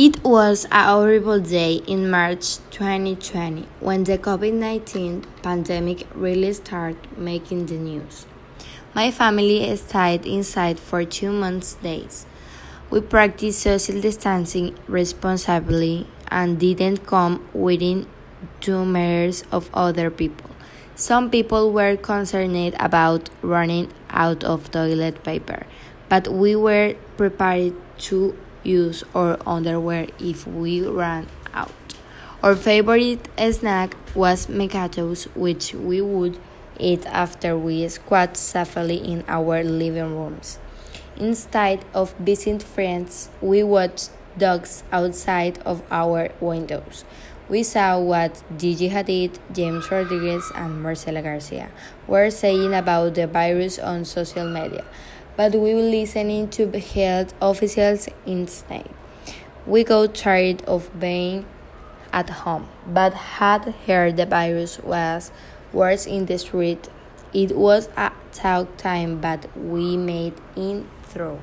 It was a horrible day in March 2020 when the COVID 19 pandemic really started making the news. My family stayed inside for two months days. We practiced social distancing responsibly and didn't come within two meters of other people. Some people were concerned about running out of toilet paper, but we were prepared to use our underwear if we ran out. Our favorite snack was mecatos, which we would eat after we squat safely in our living rooms. Instead of visiting friends, we watched dogs outside of our windows. We saw what Gigi Hadid, James Rodriguez, and Marcela Garcia were saying about the virus on social media but we were listening to health officials instead. We got tired of being at home, but had heard the virus was worse in the street. It was a tough time, but we made it through.